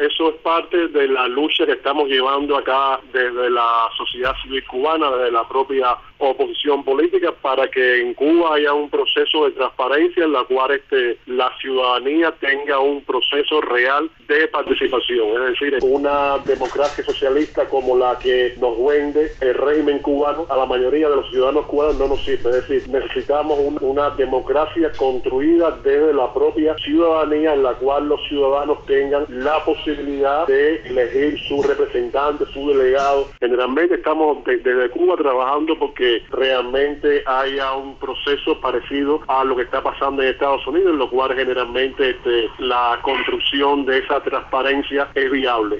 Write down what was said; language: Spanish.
es Eso es parte de la lucha que estamos llevando acá desde la sociedad civil cubana, desde la propia oposición política, para que en Cuba haya un proceso de transparencia en la cual este, la ciudadanía tenga un proceso real de participación. Es decir, una democracia socialista como la que nos vende el régimen cubano a la mayoría de los ciudadanos cubanos no nos sirve. Es decir, necesitamos una democracia construida desde la propia ciudadanía en la cual los ciudadanos tengan la posibilidad de elegir su representante, su delegado. Generalmente estamos desde Cuba trabajando porque realmente haya un proceso parecido a lo que está pasando en Estados Unidos, en lo cual generalmente este, la construcción de esa transparencia es viable.